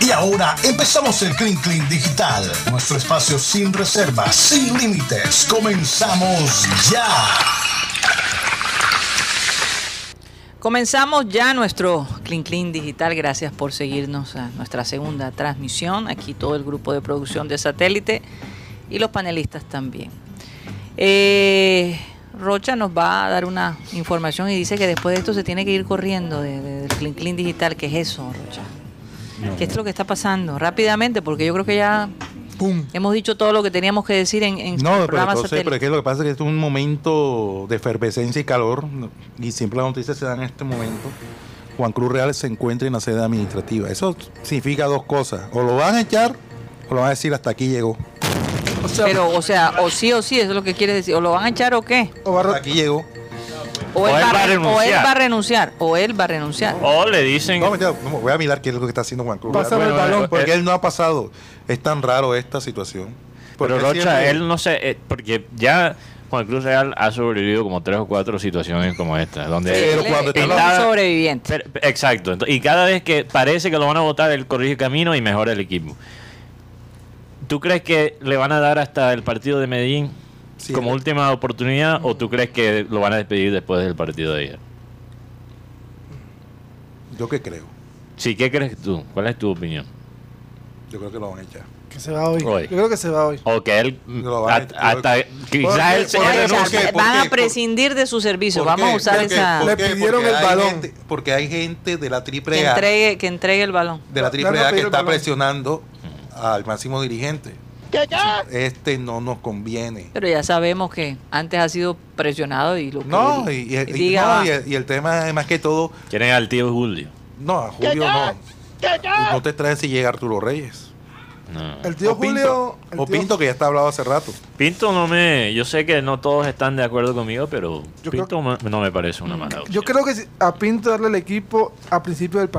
Y ahora empezamos el Clean Clean Digital, nuestro espacio sin reservas, sin límites. Comenzamos ya. Comenzamos ya nuestro Clean Clean Digital. Gracias por seguirnos a nuestra segunda transmisión. Aquí todo el grupo de producción de satélite y los panelistas también. Eh, Rocha nos va a dar una información y dice que después de esto se tiene que ir corriendo del Clean Clean Digital. ¿Qué es eso, Rocha? ¿Qué es lo que está pasando? Rápidamente, porque yo creo que ya hemos dicho todo lo que teníamos que decir en, en no, pero, entonces, pero es que lo que pasa es que es un momento de efervescencia y calor y siempre las noticias se dan en este momento. Juan Cruz Real se encuentra en la sede administrativa. Eso significa dos cosas. O lo van a echar o lo van a decir hasta aquí llegó. pero, o sea, o sí o sí, eso es lo que quiere decir. ¿O lo van a echar o qué? O hasta aquí llegó. O, él, va, a renunciar. O él va a renunciar. O le dicen. No, voy a mirar qué es lo que está haciendo Juan Cruz. Pásame el balón. Porque él no ha pasado. Es tan raro esta situación. Pero Rocha, él no sé, eh, porque ya Juan Cruz Real ha sobrevivido como tres o cuatro situaciones como esta. Donde pero cuando está sobreviviente. exacto. Y cada vez que parece que lo van a votar, él corrige camino y mejora el equipo. ¿Tú crees que le van a dar hasta el partido de Medellín? Como última oportunidad o tú crees que lo van a despedir después del partido de ayer? Yo qué creo. Sí, ¿qué crees tú? ¿Cuál es tu opinión? Yo creo que lo van a echar. Que se va hoy. Yo creo que se va hoy. O que él. hasta, quizás él se. van a prescindir de su servicio. Vamos a usar esa. Le pidieron el balón. porque hay gente de la triple que entregue, que entregue el balón. De la triple A que está presionando al máximo dirigente. Este no nos conviene. Pero ya sabemos que antes ha sido presionado y lo que No, y, y, el, tema es más que todo. Quieren al tío Julio. No, a Julio no. No te traen si llega Arturo Reyes. No. El tío Julio. o Pinto, que ya está hablado hace rato. Pinto no me. Yo sé que no todos están de acuerdo conmigo, pero Pinto no me parece una mala opción. Yo creo que a Pinto darle el equipo a principio del,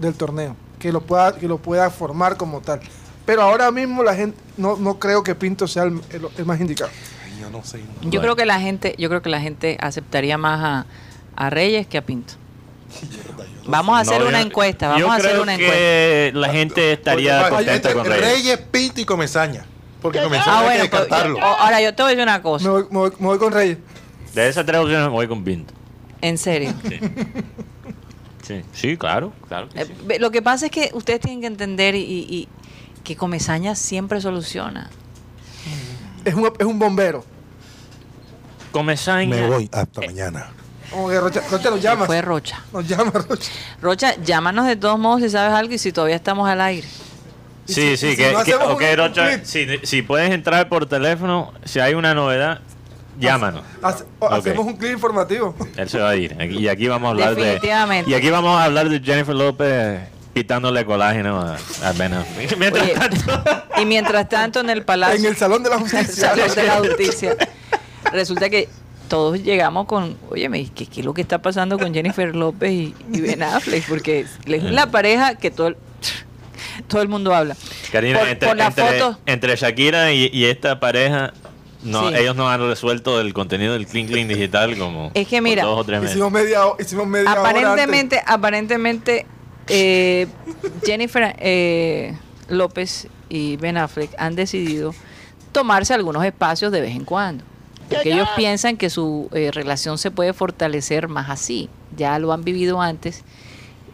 del, torneo. Que lo, pueda, que lo pueda formar como tal. Pero ahora mismo la gente no, no creo que Pinto sea el, más indicado. yo no sé. Yo creo que la gente, yo creo que la gente aceptaría más a, Reyes que a Pinto. Vamos a hacer una encuesta, vamos a hacer una que la gente estaría contenta con Reyes. Reyes, Pinto y Comesaña. Porque Comesaña ah, hay que pues, ahora yo te voy a decir una cosa. Me voy, con Reyes. De esas tres opciones me voy con Pinto. ¿En serio? Sí. Sí, claro, claro. Eh, lo que pasa es que ustedes tienen que entender y, que Comesaña siempre soluciona. Es un, es un bombero. Comesaña. Me voy hasta mañana. Rocha, Rocha nos llama. Fue Rocha. Nos llama Rocha. Rocha, llámanos de todos modos si sabes algo y si todavía estamos al aire. Sí, sí, que, okay, Rocha, si, si, puedes entrar por teléfono, si hay una novedad, llámanos. hacemos un clip informativo. Él se va a ir. Y aquí vamos a hablar de. Y aquí vamos a hablar de Jennifer López quitándole colágeno a, Ben y mientras tanto en el palacio. En el Salón de la Justicia. de la Justicia. Resulta que todos llegamos con, oye, ¿qué, ¿qué, es lo que está pasando con Jennifer López y, Ben Affleck? Porque es la pareja que todo el, todo el mundo habla. Karina, entre, Shakira y, esta pareja, no, ellos no han resuelto el contenido del Clean Clean digital como es que mira, dos o tres meses. Hicimos media, hicimos media aparentemente, aparentemente eh, Jennifer eh, López y Ben Affleck han decidido tomarse algunos espacios de vez en cuando. Porque ellos piensan que su eh, relación se puede fortalecer más así. Ya lo han vivido antes.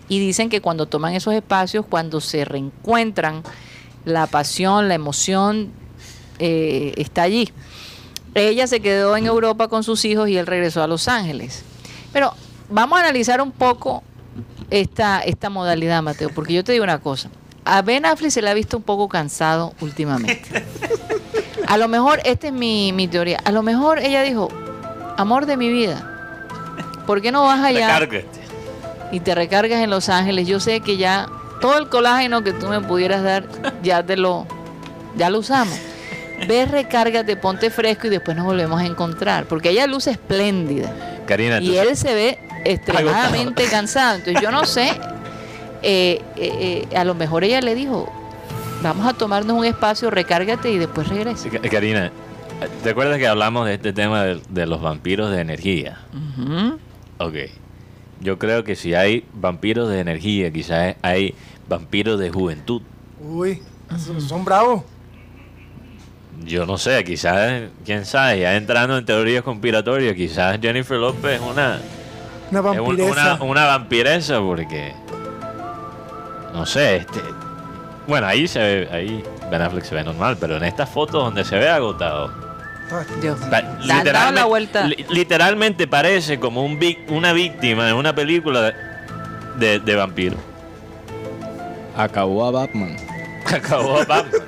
Y dicen que cuando toman esos espacios, cuando se reencuentran, la pasión, la emoción está allí. Ella se quedó en Europa con sus hijos y él regresó a Los Ángeles. Pero vamos a analizar un poco esta, esta modalidad, Mateo, porque yo te digo una cosa. A Ben Affleck se le ha visto un poco cansado últimamente. A lo mejor, esta es mi, mi teoría, a lo mejor ella dijo, amor de mi vida, ¿por qué no vas allá y te recargas en Los Ángeles? Yo sé que ya todo el colágeno que tú me pudieras dar, ya te lo, ya lo usamos. Ve, recárgate, ponte fresco y después nos volvemos a encontrar. Porque ella luce espléndida. Karina, y él se ve extremadamente cansado. Entonces yo no sé, eh, eh, eh, a lo mejor ella le dijo, vamos a tomarnos un espacio, recárgate y después regresa. Karina, ¿te acuerdas que hablamos de este tema de, los vampiros de energía? Ok. Yo creo que si hay vampiros de energía, quizás hay vampiros de juventud. Uy, son bravos. Yo no sé, quizás, quién sabe, ya entrando en teorías conspiratorias, quizás Jennifer López es una, Una es un- vampiresa. una, una vampiresa porque, no sé, este, bueno, ahí se ve, ahí Ben Affleck se ve normal, pero en estas fotos donde se ve agotado, Ah, Dios dado la literalmente, vuelta. li- literalmente parece como un vic- una víctima de una película de, de, vampiro. Acabó a Batman. Acabó Batman.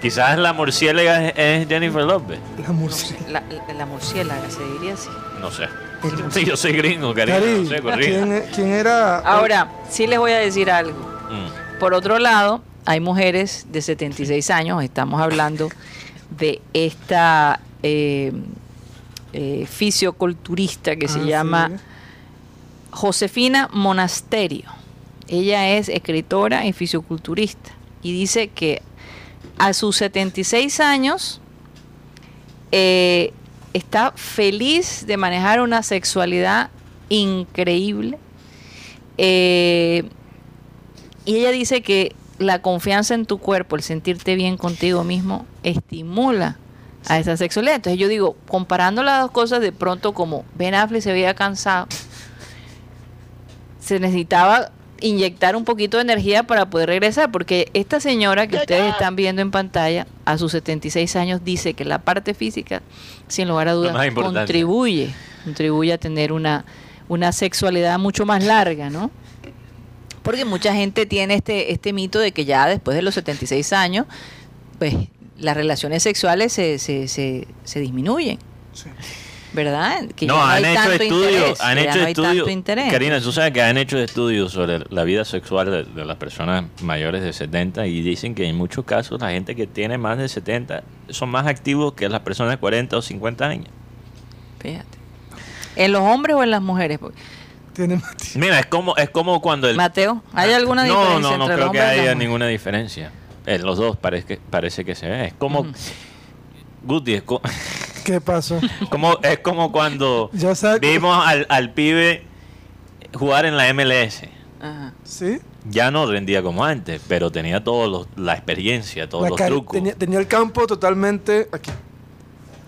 Quizás la murciélaga es, es Jennifer López. La murciélaga. La, la- la murciélaga se diría así. No sé. El Sí, yo soy gringo, cariño. Cari, No sé. ¿quién, quién era? Ahora, sí les voy a decir algo. Mm. Por otro lado, hay mujeres de 76 años, estamos hablando de esta eh, eh, fisioculturista que se Ah, llama sí. Josefina Monasterio. Ella es escritora y fisioculturista y dice que a sus 76 años eh, está feliz de manejar una sexualidad increíble. Eh, y ella dice que la confianza en tu cuerpo, el sentirte bien contigo mismo, estimula a esa sexualidad. Entonces yo digo, comparando las dos cosas, de pronto como Ben Affleck se veía cansado, se necesitaba inyectar un poquito de energía para poder regresar, porque esta señora que ustedes están viendo en pantalla, a sus 76 años, dice que la parte física, sin lugar a dudas, contribuye, contribuye a tener una, una sexualidad mucho más larga, ¿no? Porque mucha gente tiene este, este mito de que ya después de los 76 años, pues las relaciones sexuales se, se, se, se disminuyen. ¿Verdad? Que No, ya han hay hecho tanto estudios, interés, han hecho no estudios. Karina, tú sabes que han hecho estudios sobre la vida sexual de, de las personas mayores de 70 y dicen que en muchos casos la gente que tiene más de 70 son más activos que las personas de 40 o 50 años. Fíjate. ¿En los hombres o en las mujeres? Mira, es como es como cuando el Mateo, ¿hay alguna no, diferencia no, no entre creo que haya ninguna diferencia. En los dos parece que parece que se ve. Es como. Guti, es, co- ¿Qué pasó? como es como cuando vimos al, al pibe jugar en la MLS. Ajá. ¿Sí? Ya no rendía como antes, pero tenía toda la experiencia, todos La los trucos. Tenía, tenía el campo totalmente aquí.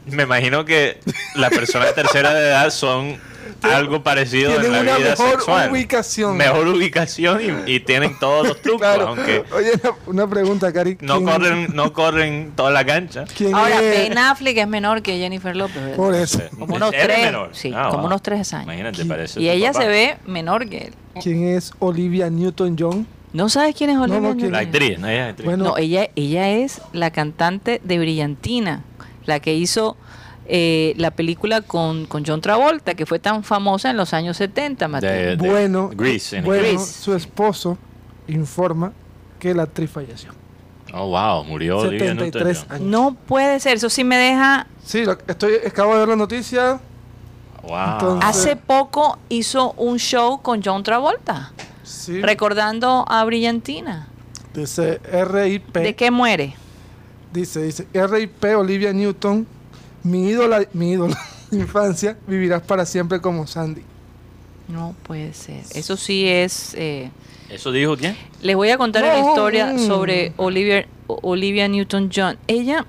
Me imagino que las personas de tercera de edad son algo parecido en la una vida mejor sexual. ubicación. Mejor ubicación y, y tienen todos los trucos, Claro. aunque Oye, una, pregunta, Cari. no ¿Quién- corren, no corren toda la cancha. ¿Quién Ahora, es? Ben Affleck es menor que Jennifer López, ¿verdad? Por eso. Como unos ¿Eres tres, menor? sí, Ah, como wow. unos tres años. Imagínate, parece Y ella papá. se ve menor que él. ¿Quién es Olivia Newton-John? ¿No sabes quién es Olivia no, ¿quién La Newton-John? actriz, ¿no? Ella es actriz. Bueno, No, ella, ella es la cantante de Brillantina, la que hizo eh, la película con, con John Travolta, que fue tan famosa en los años 70, Mateo. De- de bueno, Grease, en bueno su esposo informa que la actriz falleció. Oh, wow, murió Olivia 73 Newton-John. años. No puede ser, eso sí me deja... Sí, lo- estoy, acabo de ver la noticia. Wow. Entonces- Hace poco hizo un show con John Travolta, Sí, recordando a Brillantina. dice RIP. ¿De qué muere? Dice, dice RIP Olivia Newton, mi ídola, mi ídola de infancia, vivirás para siempre como Sandy. No puede ser. Eso sí es... eh, ¿Eso dijo quién? Les voy a contar una No. historia sobre Olivia, Olivia Newton-John. Ella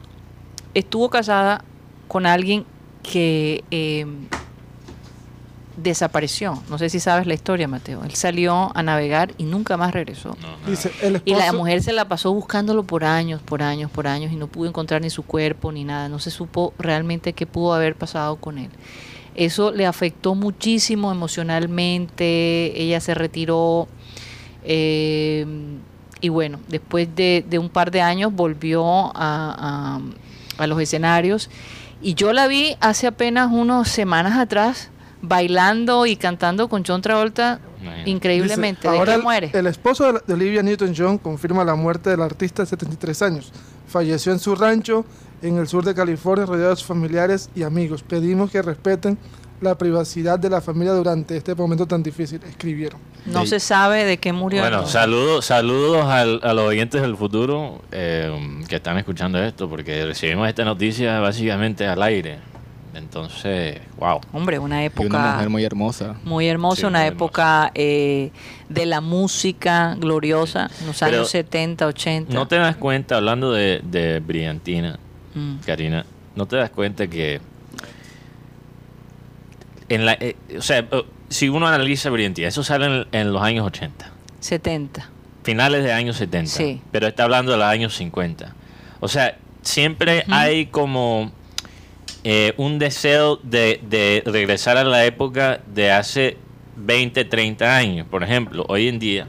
estuvo casada con alguien que eh, desapareció. No sé si sabes la historia, Mateo. Él salió a navegar y nunca más regresó. No, no. Dice, el Y la mujer se la pasó buscándolo por años, por años, por años y no pudo encontrar ni su cuerpo ni nada. No se supo realmente qué pudo haber pasado con él. Eso le afectó muchísimo emocionalmente. Ella se retiró eh, y bueno, después de, de un par de años volvió a, a- a los escenarios y yo la vi hace apenas unas semanas atrás bailando y cantando con John Travolta increíblemente. dice, ¿De ahora qué el- muere? El, esposo de, de Olivia Newton-John confirma la muerte del artista de 73 años. Falleció en su rancho en el sur de California, rodeado de sus familiares y amigos. Pedimos que respeten la privacidad de la familia durante este momento tan difícil, escribieron. No Sí. se sabe de qué murió. Bueno, entonces. saludos, saludos al- a los oyentes del futuro eh, que están escuchando esto, porque recibimos esta noticia básicamente al aire. Entonces, wow. Hombre, una Y época una mujer muy hermosa. muy hermosa, Sí, una muy época eh, de la música gloriosa, en los Pero años 70, 80. No te das cuenta, hablando de, de Brillantina, Mm. Karina, no te das cuenta que en la, eh, o sea, eh, si uno analiza Brillantina, eso sale en, en los años 80, 70. finales de años 70, Sí. pero está hablando de los años 50. O sea, siempre hay como eh, un deseo de, de regresar a la época de hace 20, 30 años. Por ejemplo, hoy en día,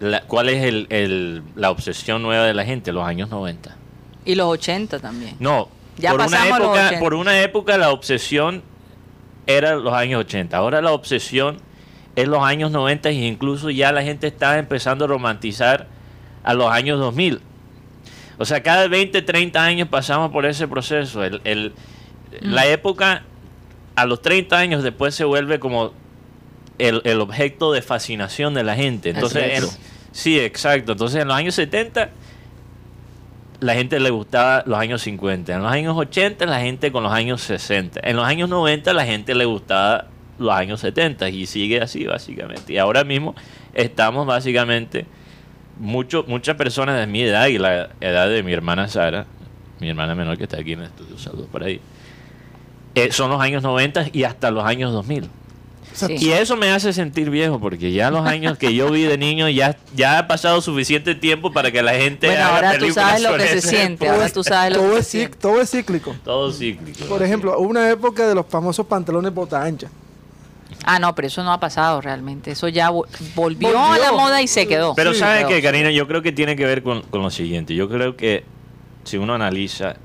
la- ¿cuál es el- el- la obsesión nueva de la gente? Los años 90. Y los 80 también. No, Ya por, una los época, 80. por una época la obsesión era los años 80. Ahora la obsesión es los años 90 e incluso ya la gente está empezando a romantizar a los años 2000. O sea, cada 20, 30 años pasamos por ese proceso. El, el- La época a los 30 años después se vuelve como el, el objeto de fascinación de la gente. Entonces, en- sí, exacto. Entonces, en los años 70 la gente le gustaba los años 50. En los años 80 la gente con los años 60. En los años 90 la gente le gustaba los años 70 y sigue así básicamente. Y ahora mismo estamos básicamente mucho, muchas personas de mi edad y la edad de mi hermana Sara, mi hermana menor que está aquí en el estudio, saludos por ahí. eh, son los años 90 y hasta los años 2000. Sí. Y eso me hace sentir viejo, porque ya los años que yo vi de niño, ya, ya ha pasado suficiente tiempo para que la gente. Bueno, haga ahora tú sabes lo que se siente. Ahora tú sabes lo todo, que es se todo es cíclico. Todo cíclico. Por ejemplo, hubo una época de los famosos pantalones bota ancha. Ah, no, pero eso no ha pasado realmente. Eso ya vo- volvió, Volvió. a la moda y se quedó. Pero Sí, ¿sabes quedó. qué, Karina? Yo creo que tiene que ver con, con lo siguiente. Yo creo que si uno analiza,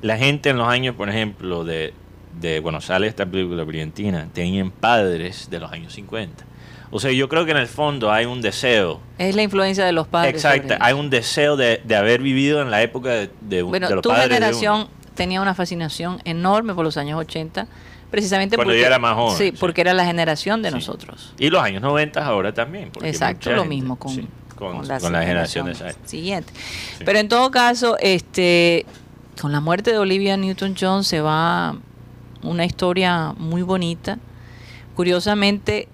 la gente en los años, por ejemplo, de, de bueno, sale esta película brillantina, tenían padres de los años 50. O sea, yo creo que en el fondo hay un deseo. Es la influencia de los padres. Exacto, hay un deseo de, de haber vivido en la época de, de, Bueno, de los tu generación uno. tenía una fascinación enorme por los años 80, precisamente Cuando porque, era más joven, Sí, sí. porque era la generación de Sí. nosotros. Y los años 90 ahora también. Exacto, lo gente- mismo con, sí, con, con las con la generación de generaciones. Sí. Pero en todo caso, este, con la muerte de Olivia Newton-John se va una historia muy bonita. Curiosamente,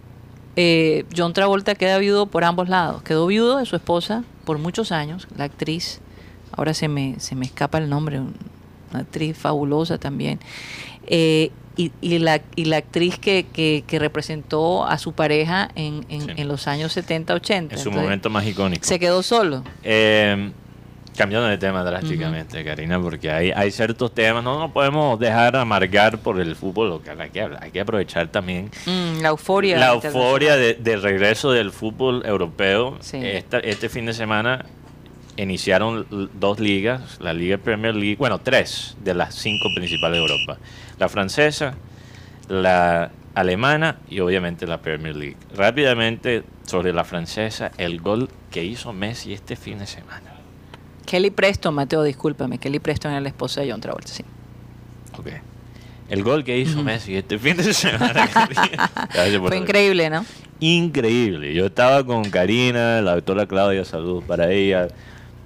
eh, John Travolta queda viudo por ambos lados. Quedó viudo de su esposa por muchos años, la actriz. Ahora se me, se me escapa el nombre, una actriz fabulosa también. Eh, y, y la, y la actriz que, que, que representó a su pareja en, en, Sí. en los años 70, 80. En su Entonces, momento más icónico. Se quedó solo. Eh, cambiando de tema drásticamente, Karina, porque hay, hay ciertos temas, no nos podemos dejar amargar por el fútbol local, hay que, hay que aprovechar también Mm, la euforia. la euforia de- del regreso del fútbol europeo. Sí. Esta- este fin de semana iniciaron dos ligas, la Liga Premier League, bueno, tres de las cinco principales de Europa. La francesa, la alemana y obviamente la Premier League. Rápidamente sobre la francesa, el gol que hizo Messi este fin de semana. Kelly Preston, Mateo, discúlpame. Kelly Preston era la esposa de John Travolta, sí. Ok. El gol que hizo Messi este fin de semana. Fue increíble, ¿no? increíble. Yo estaba con Karina, la doctora Claudia, saludos para ella,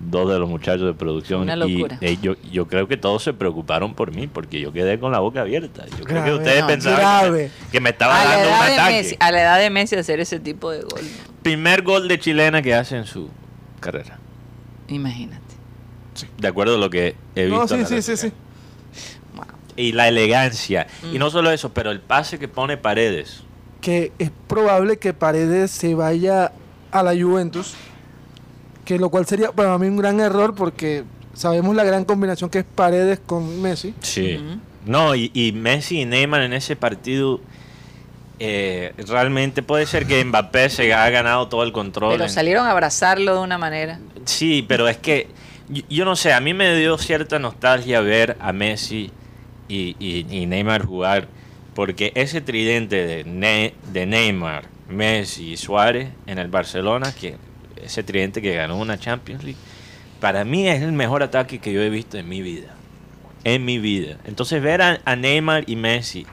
dos de los muchachos de producción. Una y, eh, yo, yo creo que todos se preocuparon por mí, porque yo quedé con la boca abierta. Yo creo que ustedes no, pensaban que me, que me estaba A dando un ataque. Messi, a la edad de Messi hacer ese tipo de gol. Primer gol de chilena que hace en su carrera. Imagínate. De acuerdo a lo que he visto. No, en sí, la sí, sí, réplica. sí. Wow. Y la elegancia. Y Mm. no solo eso, pero el pase que pone Paredes. Que es probable que Paredes se vaya a la Juventus. Que lo cual sería para mí un gran error porque sabemos la gran combinación que es Paredes con Messi. Sí. No, y, y Messi y Neymar en ese partido eh, realmente puede ser que Mbappé se ha ganado todo el control. Pero en- salieron a abrazarlo de una manera. Sí, pero es que yo, yo no sé, a mí me dio cierta nostalgia ver a Messi y, y- y Neymar jugar, porque ese tridente de, Ne- de Neymar, Messi y Suárez en el Barcelona, que ese tridente que ganó una Champions League, para mí es el mejor ataque que yo he visto en mi vida. En mi vida. Entonces ver a, a Neymar y Messi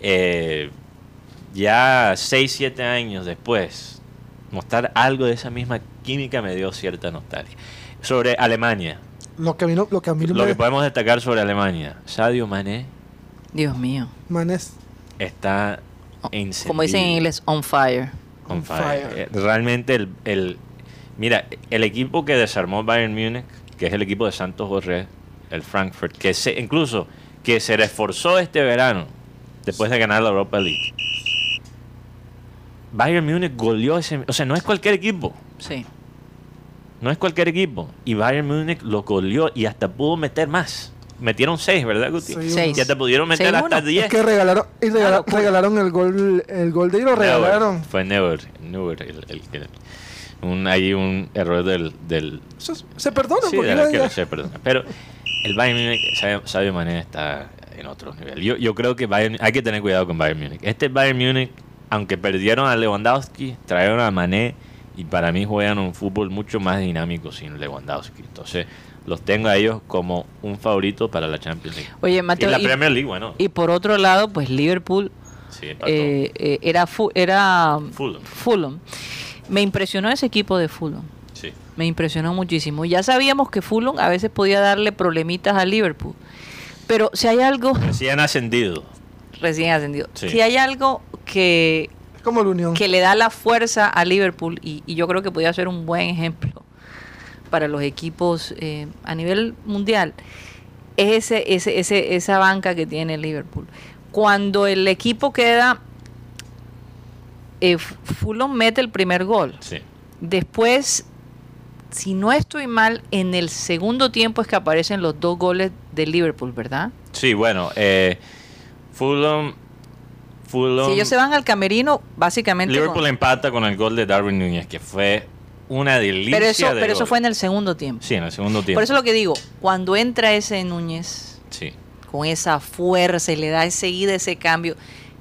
eh, ya 6, 7 años después, mostrar algo de esa misma química me dio cierta nostalgia. Sobre Alemania, Lo que a mí, no- lo que a mí no Lo me... que podemos destacar sobre Alemania, Sadio Mané Dios mío. Manes, está encendido. Como dicen en inglés, on fire. On fire. Eh, Realmente el, el- mira, el equipo que desarmó Bayern Múnich, que es el equipo de Santos Borré, el Frankfurt, que se, incluso que se reforzó este verano después de ganar la Europa League. Bayern Múnich goleó ese, o sea, no es cualquier equipo, Sí. no es cualquier equipo y Bayern Múnich lo goleó y hasta pudo meter más. Metieron seis, ¿verdad, Guti? Seis. Seis. Y hasta pudieron meter Seis, hasta uno. diez. es que regalaron, y regala- locura. regalaron el gol, el gol de y lo regalaron. Fue Neuer, Neuer, el, el que- un, hay un error del, del es- se perdona, sí, porque ya- sí, perdón. Pero el Bayern Múnich, Sadio- Sadio Mané está en otro nivel. Yo, yo creo que Bayern, hay que tener cuidado con Bayern Múnich. Este Bayern Múnich, aunque perdieron a Lewandowski, trajeron a Mané y para mí juegan un fútbol mucho más dinámico sin Lewandowski. Entonces, los tengo a ellos como un favorito para la Champions League. Oye, Mateo, y la y- Premier League, bueno. Y por otro lado, pues Liverpool sí, eh, eh, era, fu- era Fulham. Fulham. Me impresionó ese equipo de Fulham. Sí. Me impresionó muchísimo. Ya sabíamos que Fulham a veces podía darle problemitas a Liverpool. Pero si hay algo Recién ascendido. recién ascendido, Sí. si hay algo que, como la Unión. que le da la fuerza a Liverpool, y, y yo creo que podría ser un buen ejemplo para los equipos eh, a nivel mundial, es ese, ese, ese, esa banca que tiene Liverpool. Cuando el equipo queda, eh, Fulham mete el primer gol. Sí. Después, si no estoy mal, en el segundo tiempo es que aparecen los dos goles de Liverpool, ¿verdad? Sí, bueno, eh, Fulham. Fulham Si ellos se van al camerino, básicamente... Liverpool con- empata con el gol de Darwin Núñez, que fue una delicia. pero eso, de pero eso fue en el segundo tiempo. Sí, en el segundo tiempo. Por eso lo que digo, cuando entra ese Núñez Sí. con esa fuerza y le da enseguida ese cambio,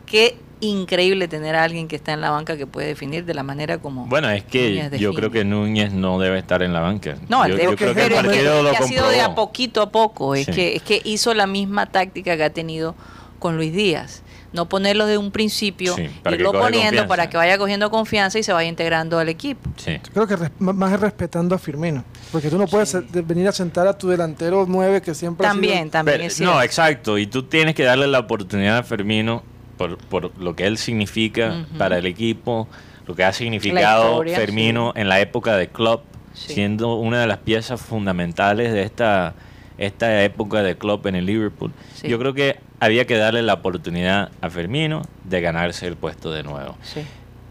qué increíble tener a alguien que está en la banca que puede definir de la manera como... Bueno, es que yo creo que Núñez no debe estar en la banca. No, yo, yo creo que el partido lo que ha sido de a poquito a poco. Es, Sí. que, es que hizo la misma táctica que ha tenido con Luis Díaz. No ponerlo de un principio, Sí, para que irlo poniendo confianza. para que vaya cogiendo confianza y se vaya integrando al equipo. Sí. Creo que más es respetando a Firmino. Porque tú no puedes Sí. venir a sentar a tu delantero 9 que siempre ha sido- También, también Pero- es cierto. no, exacto. Y tú tienes que darle la oportunidad a Fermino por, por lo que él significa para el equipo, lo que ha significado historia, Fermino en la época de Klopp, Sí. siendo una de las piezas fundamentales de esta, esta época de Klopp en el Liverpool. Sí. Yo creo que había que darle la oportunidad a Fermino de ganarse el puesto de nuevo. Sí.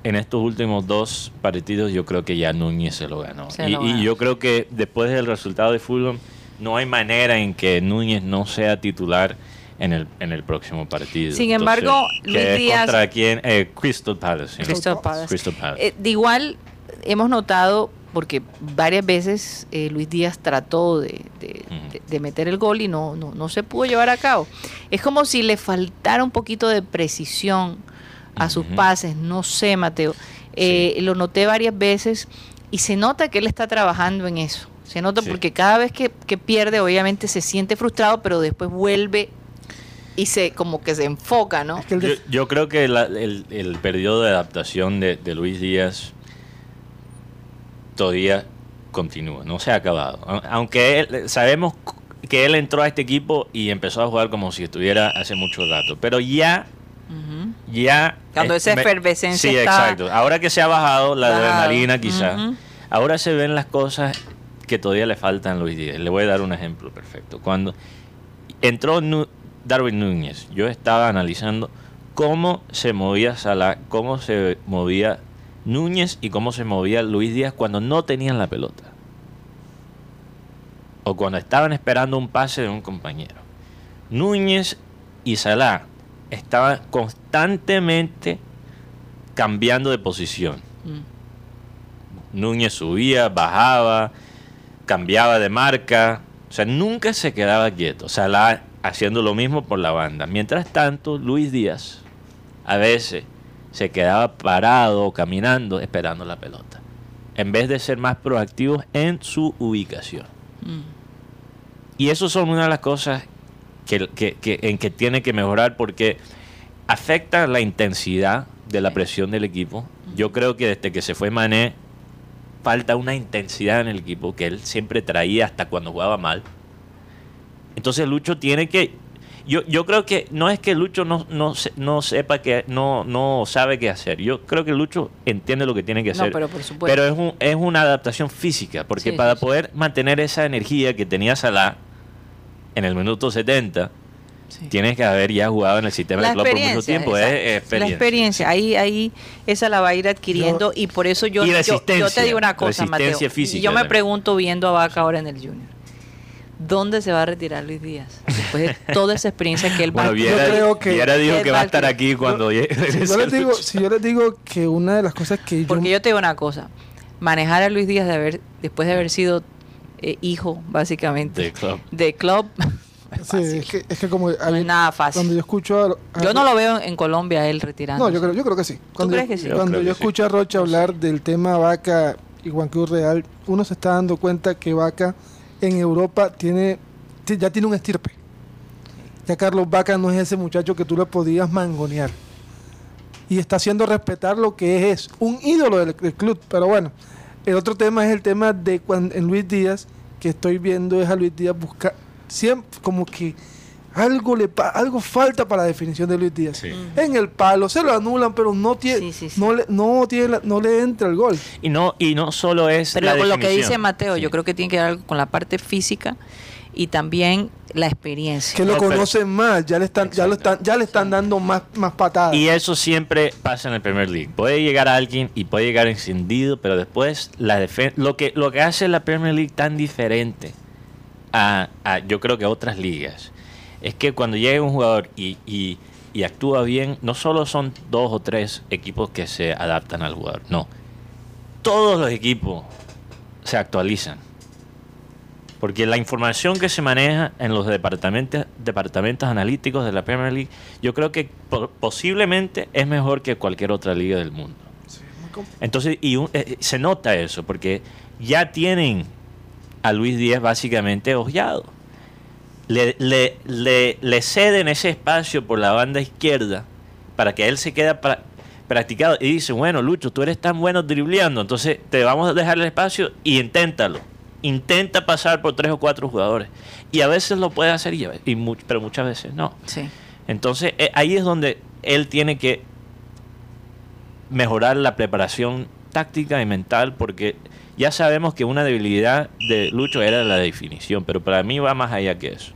En estos últimos dos partidos yo creo que ya Núñez se lo ganó. Se y, lo y ganó. yo creo que después del resultado de Fulham no hay manera en que Núñez no sea titular en el, en el próximo partido. Sin embargo, ¿qué Luis ¿Contra quién? Eh, Crystal Palace. Crystal Palace. Crystal Palace. Eh, de igual, hemos notado, porque varias veces eh, Luis Díaz trató de, de- Ujú. de- de meter el gol y no, no, no se pudo llevar a cabo. Es como si le faltara un poquito de precisión a sus pases, no sé, Mateo. Eh, Lo noté varias veces y se nota que él está trabajando en eso. Se nota Sí. porque cada vez que, que pierde, obviamente se siente frustrado, pero después vuelve y se como que se enfoca, ¿no? Yo creo que la- el, el periodo de adaptación de, de Luis Díaz todavía continúa, no se ha acabado. Aunque él- sabemos que él entró a este equipo y empezó a jugar como si estuviera hace mucho rato, pero ya Ujú. ya Cuando esa me- efervescencia sí, está exacto. Ahora que se ha bajado la bajado. adrenalina quizá, Ujú. ahora se ven las cosas que todavía le faltan a Luis Díaz. Le voy a dar un ejemplo perfecto. Cuando entró Nu- Darwin Núñez, yo estaba analizando cómo se movía Salah, cómo se movía Núñez y cómo se movía Luis Díaz cuando no tenían la pelota. O cuando estaban esperando un pase de un compañero. Núñez y Salah estaban constantemente cambiando de posición. Mm. Núñez subía, bajaba, cambiaba de marca. O sea, nunca se quedaba quieto. Salah haciendo lo mismo por la banda. Mientras tanto, Luis Díaz a veces se quedaba parado, caminando, esperando la pelota. En vez de ser más proactivos en su ubicación. Mm. Y eso son una de las cosas que, que- que- en que tiene que mejorar porque afecta la intensidad de la presión del equipo. Yo creo que desde que se fue Mané, falta una intensidad en el equipo que él siempre traía hasta cuando jugaba mal. Entonces Lucho tiene que yo, yo creo que no es que Lucho no, no, se- no sepa que no, no sabe qué hacer. Yo creo que Lucho entiende lo que tiene que No, hacer. pero por supuesto. Pero es, un, es una adaptación física, porque Sí, para sí, sí. poder mantener esa energía que tenía Salah en el minuto 70, Sí. tienes que haber ya jugado en el sistema la del club por mucho tiempo. Es, experiencia. La experiencia, ahí, ahí esa la va a ir adquiriendo y por eso yo, Y yo, yo te digo una cosa, Mateo. resistencia física y yo me también. pregunto viendo a Vaca ahora en el Junior, ¿dónde se va a retirar Luis Díaz? Después de toda esa experiencia que él va Bueno, a Viera, creo que- Viera dijo que va a estar aquí cuando llegue. Si yo, les digo, si yo les digo que una de las cosas que yo... Porque yo te digo una cosa, manejar a Luis Díaz de haber, después de haber sido eh, hijo, básicamente, De club. de club, no es Sí, es que, es que como... No es nada fácil. Cuando yo escucho a... a- Yo no lo veo en Colombia a él retirando. No, yo creo, yo creo que sí. Cuando crees yo, que sí? Yo Cuando creo yo que sí. escucho a Rocha hablar del tema Vaca y Juan Cruz Real, uno se está dando cuenta que Vaca en Europa tiene ti- ya tiene un estirpe. Ya Carlos Vaca no es ese muchacho que tú le podías mangonear. Y está haciendo respetar lo que es, un ídolo del, del club. Pero bueno, el otro tema es el tema de cuando en Luis Díaz, que estoy viendo es a Luis Díaz buscar siempre como que algo le pa- algo falta para la definición de Luis Díaz. Sí. En el palo se lo anulan, pero no tiene Sí, sí, sí. no le no tiene la- no le entra el gol. Y no, y no solo es. Pero la con lo que dice Mateo, Sí. yo creo que tiene que ver algo con la parte física y también la experiencia. Que lo conocen más, ya le están ya lo están ya le están dando más más patadas. Y eso siempre pasa en el Premier League. Puede llegar alguien y puede llegar encendido, pero después la defen- lo que lo que hace la Premier League tan diferente a, a- yo creo que a otras ligas es que cuando llega un jugador y, y- y actúa bien, no solo son dos o tres equipos que se adaptan al jugador, no. Todos los equipos se actualizan. Porque la información que se maneja en los departamentos, departamentos analíticos de la Premier League, yo creo que po- posiblemente es mejor que cualquier otra liga del mundo. Entonces, y un- eh, se nota eso, porque ya tienen a Luis Díaz básicamente ojeado. Le, le, le, le ceden ese espacio por la banda izquierda para que él se quede pra- practicado y dice, bueno, Lucho, tú eres tan bueno dribleando, entonces te vamos a dejar el espacio y inténtalo. Intenta pasar por tres o cuatro jugadores. Y a veces lo puede hacer, y, y mu- pero muchas veces no. Sí. Entonces, eh, ahí es donde él tiene que mejorar la preparación táctica y mental, porque ya sabemos que una debilidad de Lucho era la definición, pero para mí va más allá que eso.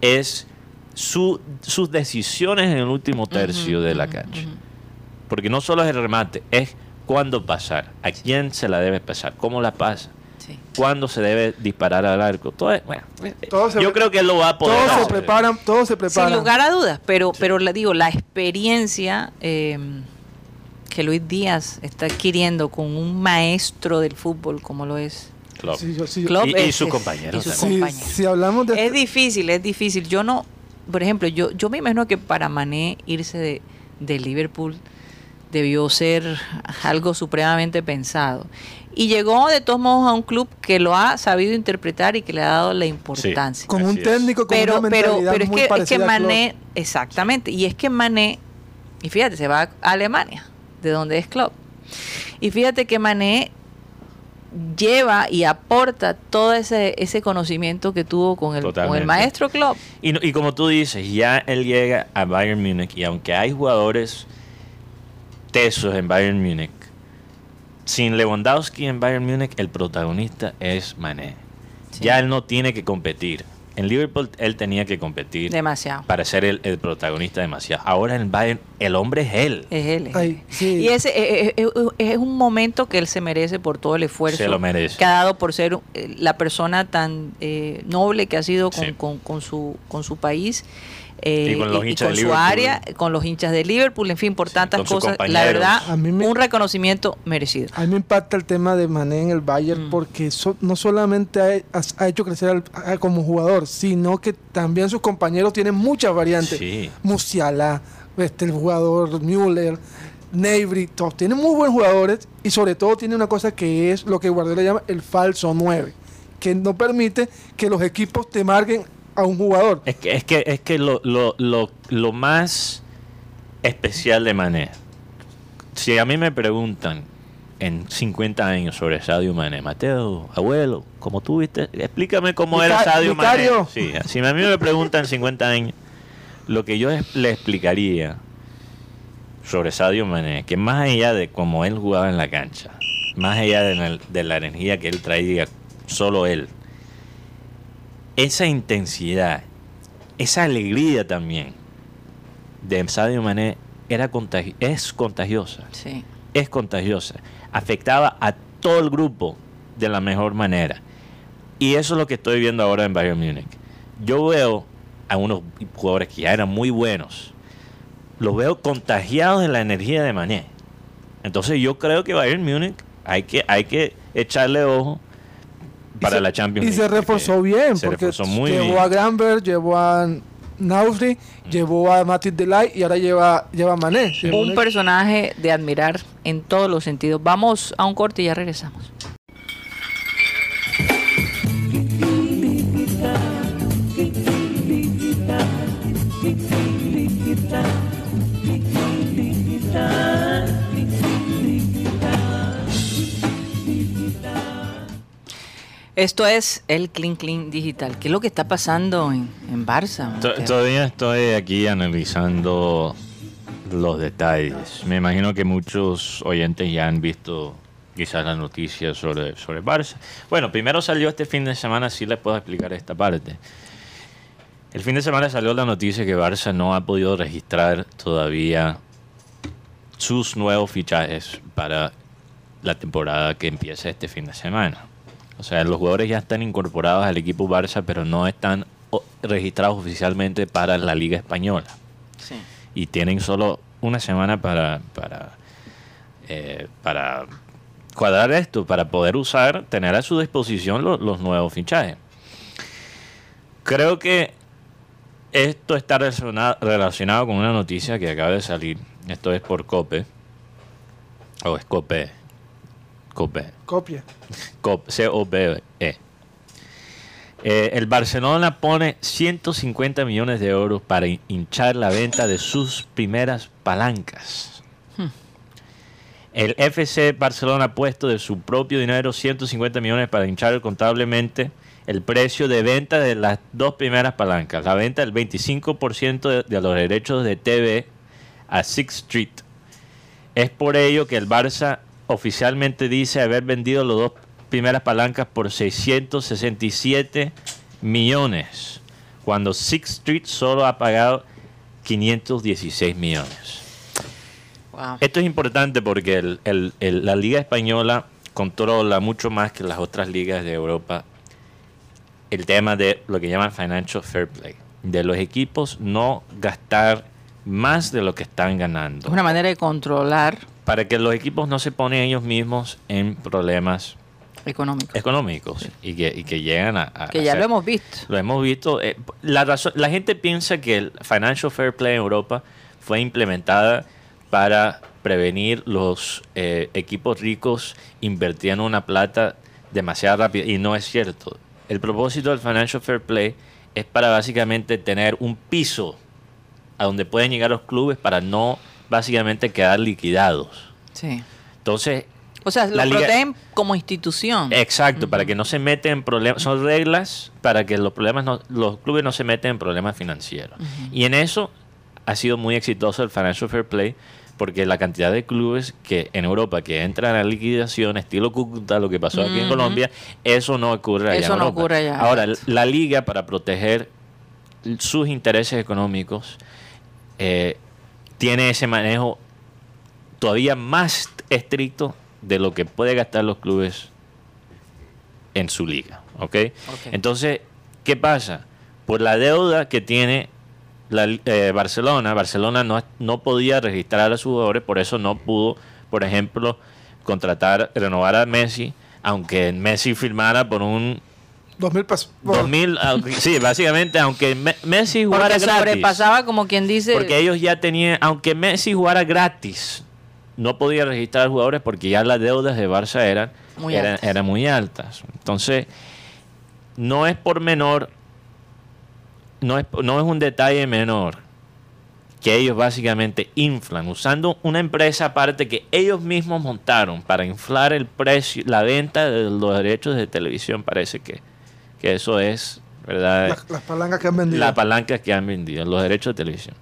Es su- sus decisiones en el último tercio de la cancha. Porque no solo es el remate, es cuándo pasar, a quién se la debe pasar, cómo la pasa, Sí. cuándo se debe disparar al arco. Todo es- bueno, Todo se yo pre- creo que él lo va a poder todos se preparan, todos se preparan. Sin lugar a dudas, pero, pero le digo, la experiencia eh, que Luis Díaz está adquiriendo con un maestro del fútbol como lo es Klopp. Sí, yo- sí, Klopp Y- es- sus es- compañeros y si, si hablamos de Es difícil, es difícil. Yo no, por ejemplo, yo, yo me imagino que para Mané irse de, de Liverpool debió ser algo supremamente pensado. Y llegó de todos modos a un club que lo ha sabido interpretar y que le ha dado la importancia. con un técnico con pero, una pero, mentalidad pero es muy que, es que. Mané, exactamente, y es que Mané, y fíjate, se va a Alemania, de donde es Klopp. Y fíjate que Mané lleva y aporta todo ese, ese conocimiento que tuvo con el, con el maestro Klopp. Y, y como tú dices, ya él llega a Bayern Múnich y aunque hay jugadores tesos en Bayern Múnich, sin Lewandowski en Bayern Múnich, el protagonista es Mané. Sí. Ya él no tiene que competir. En Liverpool él tenía que competir Demasiado. para ser el, el protagonista demasiado. Ahora en Bayern el hombre es él. Es él. es Ay, él. sí. Y ese eh, eh, eh, es un momento que él se merece por todo el esfuerzo Se lo merece. que ha dado por ser la persona tan eh, noble que ha sido con, Sí. con- con su, con su país. Eh, Y con los hinchas con de su Liverpool. área, con los hinchas de Liverpool, en fin, por Sí, tantas cosas. La verdad, A mí me- un reconocimiento merecido. A mí me impacta el tema de Mané en el Bayern Mm. porque so- no solamente ha, ha- ha hecho crecer al- a- como jugador, sino que también sus compañeros tienen muchas variantes. Sí. Musiala, este, el jugador Müller, Neyri, todos tienen muy buenos jugadores y sobre todo tiene una cosa que es lo que Guardiola llama el falso 9, que no permite que los equipos te marquen a un jugador. Es que, es que, es que lo, lo, lo, lo más especial de Mané, si a mí me preguntan en 50 años sobre Sadio Mané? Mateo, abuelo, como tú viste, explícame cómo era Sadio Mané. vicario. Sí, si a mí me preguntan en 50 años, lo que yo le explicaría sobre Sadio Mané, que más allá de cómo él jugaba en la cancha, más allá de la, de la energía que él traía, solo él, esa intensidad, esa alegría también de Sadio Mané era contagi- es contagiosa, Sí. es contagiosa. Afectaba a todo el grupo de la mejor manera. Y eso es lo que estoy viendo ahora en Bayern Múnich. Yo veo a unos jugadores que ya eran muy buenos, los veo contagiados de la energía de Mané. Entonces yo creo que Bayern Múnich hay que, hay que echarle ojo para Y se- la Champions Y League. se reforzó porque bien, se porque reforzó muy llevó bien. a Granberg, llevó a Nausri, llevó a Matis Delay y ahora lleva, lleva a Mané. Sí, Un personaje de admirar en todos los sentidos. Vamos a un corte y ya regresamos. Esto es el Clean Clean Digital. ¿Qué es lo que está pasando en, en Barça? Todavía estoy aquí analizando los detalles. Me imagino que muchos oyentes ya han visto quizás las noticias sobre, sobre Barça. Bueno, primero salió este fin de semana, sí les puedo explicar esta parte. El fin de semana salió la noticia que Barça no ha podido registrar todavía sus nuevos fichajes para la temporada que empieza este fin de semana. O sea, los jugadores ya están incorporados al equipo Barça, pero no están registrados oficialmente para la Liga Española. Sí. Y tienen solo una semana para, para, eh, para cuadrar esto, para poder usar, tener a su disposición lo- los nuevos fichajes. Creo que esto está relaciona- relacionado con una noticia que acaba de salir. Esto es por COPE. O es COPE. COPE. Copia. COP- C-O-P-E. E. Eh, el Barcelona pone 150 millones de euros para hin- hinchar la venta de sus primeras palancas. El FC Barcelona ha puesto de su propio dinero 150 millones para hinchar contablemente el precio de venta de las dos primeras palancas. La venta del 25% de, de los derechos de TV a Sixth Street. Es por ello que el Barça oficialmente dice haber vendido las dos primeras palancas por 667 millones, cuando Sixth Street solo ha pagado 516 millones. Wow. Esto es importante porque el- el- el- la Liga Española controla mucho más que las otras ligas de Europa el tema de lo que llaman financial fair play, de los equipos no gastar más de lo que están ganando Es una manera de controlar para que los equipos no se ponen ellos mismos en problemas económico. económicos y, que, y que llegan a... a Que ya hacer- lo hemos visto. Lo hemos visto. eh, la, razón- la gente piensa que el Financial Fair Play en Europa fue implementada para prevenir los eh, equipos ricos invirtiendo una plata demasiado rápido y no es cierto. El propósito del Financial Fair Play es para básicamente tener un piso a donde pueden llegar los clubes para no básicamente quedar liquidados. Sí. Entonces, O sea, lo protegen como institución. Exacto, para que no se meten en problemas. Son reglas para que los problemas no- los clubes no se meten en problemas financieros. Y en eso ha sido muy exitoso el Financial Fair Play porque la cantidad de clubes que en Europa que entran a liquidación, estilo Cúcuta, lo que pasó aquí en. Colombia, eso no ocurre allá Eso en no ocurre allá, Ahora, la liga para proteger sus intereses económicos eh, tiene ese manejo todavía más estricto de lo que puede gastar los clubes en su liga. ¿ok? Entonces, ¿qué pasa? Por la deuda que tiene la, eh, Barcelona, Barcelona no, no podía registrar a sus jugadores, por eso no pudo, por ejemplo, contratar, renovar a Messi, aunque Messi firmara por un Dos mil pesos. Bueno, 2000, aunque- sí, básicamente, aunque Me- Messi jugara Porque gratis. sobrepasaba, como quien dice, Porque ellos ya tenían, aunque Messi jugara gratis, no podía registrar jugadores porque ya las deudas de Barça eran Muy eran, altas. eran muy altas. Entonces, no es por menor, no es, no es un detalle menor que ellos básicamente inflan usando una empresa aparte que ellos mismos montaron para inflar el precio, la venta de los derechos de televisión. Parece que, que eso es, ¿verdad? Las, las palancas que han vendido. La palanca que han vendido, los derechos de televisión.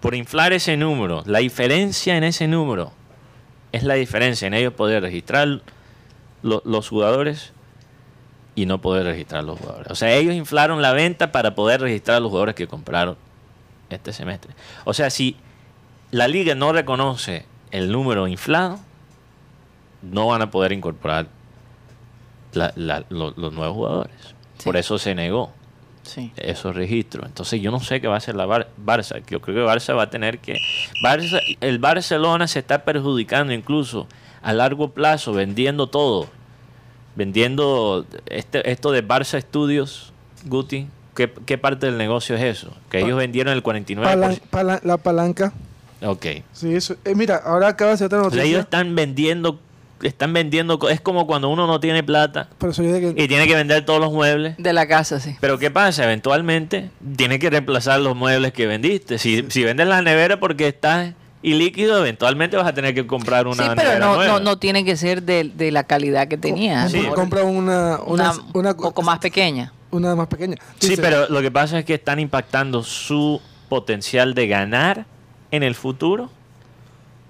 Por inflar ese número, la diferencia en ese número es la diferencia en ellos poder registrar lo- los jugadores y no poder registrar los jugadores. O sea, ellos inflaron la venta para poder registrar los jugadores que compraron este semestre. O sea, si la liga no reconoce el número inflado, no van a poder incorporar la- la- lo- los nuevos jugadores. Sí. Por eso se negó Sí. esos registros. Entonces yo no sé qué va a hacer la Bar- Barça. Yo creo que Barça va a tener que... Barça, el Barcelona se está perjudicando incluso a largo plazo vendiendo todo. Vendiendo este, esto de Barça Studios, Guti. ¿Qué, qué parte del negocio es eso? Que ellos vendieron el 49%. Palan- palan- la palanca. Ok. Sí, eso. eh, mira, ahora acaba de ser otra noticia. ellos están vendiendo... Están vendiendo... Es como cuando uno no tiene plata Por eso yo dije que y tiene que vender todos los muebles. De la casa, sí. Pero ¿qué pasa? Eventualmente tienes que reemplazar los muebles que vendiste. Si, si vendes la nevera porque estás ilíquido, eventualmente vas a tener que comprar una sí, pero no, nueva. no, no tiene que ser de, de la calidad que tenía. Sí. compra una, una, una, una, un poco más pequeña. una más pequeña. Sí, Dice, pero lo que pasa es que están impactando su potencial de ganar en el futuro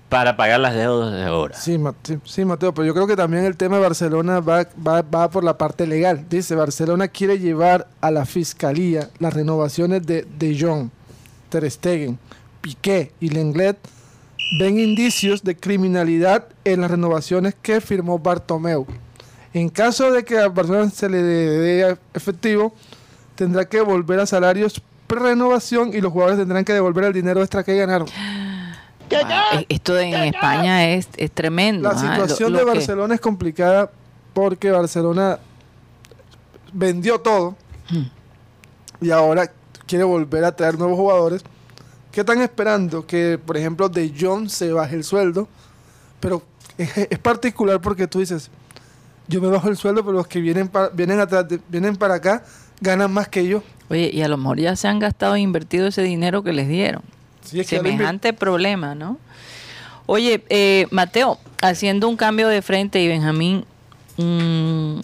para pagar las deudas de ahora. Sí, Ma- sí, Mateo, pero yo creo que también el tema de Barcelona va, va, va por la parte legal. Dice, Barcelona quiere llevar a la fiscalía las renovaciones de De Jong, Ter Stegen, Piqué y Lenglet. Ven indicios de criminalidad en las renovaciones que firmó Bartomeu. En caso de que a Barcelona se le dé efectivo, tendrá que volver a salarios pre-renovación y los jugadores tendrán que devolver el dinero extra que ganaron. Ah, Esto en España es, es tremendo. La ah, lo- situación lo de que- Barcelona es complicada porque Barcelona vendió todo Hmm. y ahora quiere volver a traer nuevos jugadores. ¿Qué están esperando? Que, por ejemplo, De Jong se baje el sueldo. Pero es, es particular porque tú dices, yo me bajo el sueldo, pero los que vienen, pa- vienen, atrás de- vienen para acá ganan más que yo. Oye, y a lo mejor ya se han gastado e invertido ese dinero que les dieron. Sí, es que Semejante problema, ¿no? Oye, eh, Mateo, haciendo un cambio de frente y Benjamín, mm,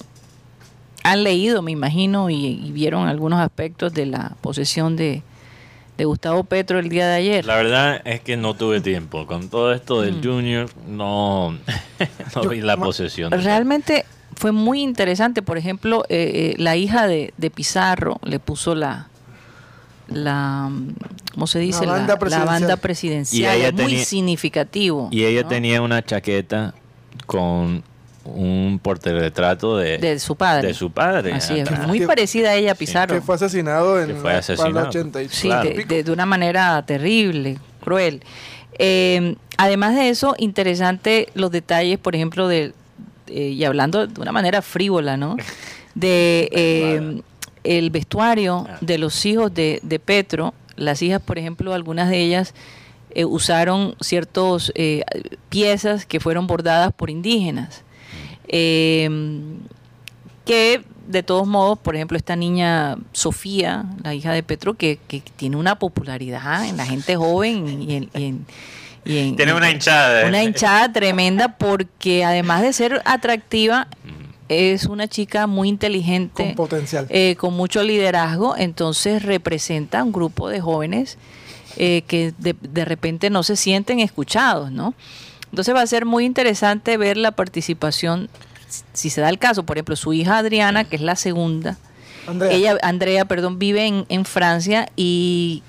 han leído, me imagino, y, y vieron algunos aspectos de la posesión de, de Gustavo Petro el día de ayer. La verdad es que no tuve tiempo. Con todo esto del Mm. Junior, no, no vi la posesión. Realmente fue muy interesante. Por ejemplo, eh, eh, la hija de, de Pizarro le puso la, la ¿cómo se dice? La banda presidencial. banda Y presidencial. ella Es muy tenía- significativo. Y ella ¿no? tenía una chaqueta con un portarretrato de, de su padre. de su padre. Así es, muy Que- parecida a ella, Pizarro. que fue asesinado en Que fue la- asesinado. para el 80 y- Sí, Claro. de, de- de una manera terrible, cruel. Eh, además de eso, interesante los detalles, por ejemplo, de, eh, y hablando de una manera frívola, ¿no? De eh, el vestuario Ah. de los hijos de, de Petro. Las hijas, por ejemplo, algunas de ellas eh, usaron ciertas piezas que fueron bordadas por indígenas. Eh, que de todos modos, por ejemplo, esta niña Sofía, la hija de Petro, que, que tiene una popularidad en la gente joven y en... y en- y en- Tiene una hinchada. ¿eh? Una hinchada tremenda porque además de ser atractiva, es una chica muy inteligente, con potencial. eh, con mucho liderazgo, entonces representa un grupo de jóvenes eh, que de, de repente no se sienten escuchados, ¿no? Entonces va a ser muy interesante ver la participación, si se da el caso, por ejemplo, su hija Adriana, que es la segunda, Andrea, ella, Andrea, perdón, vive en, en Francia y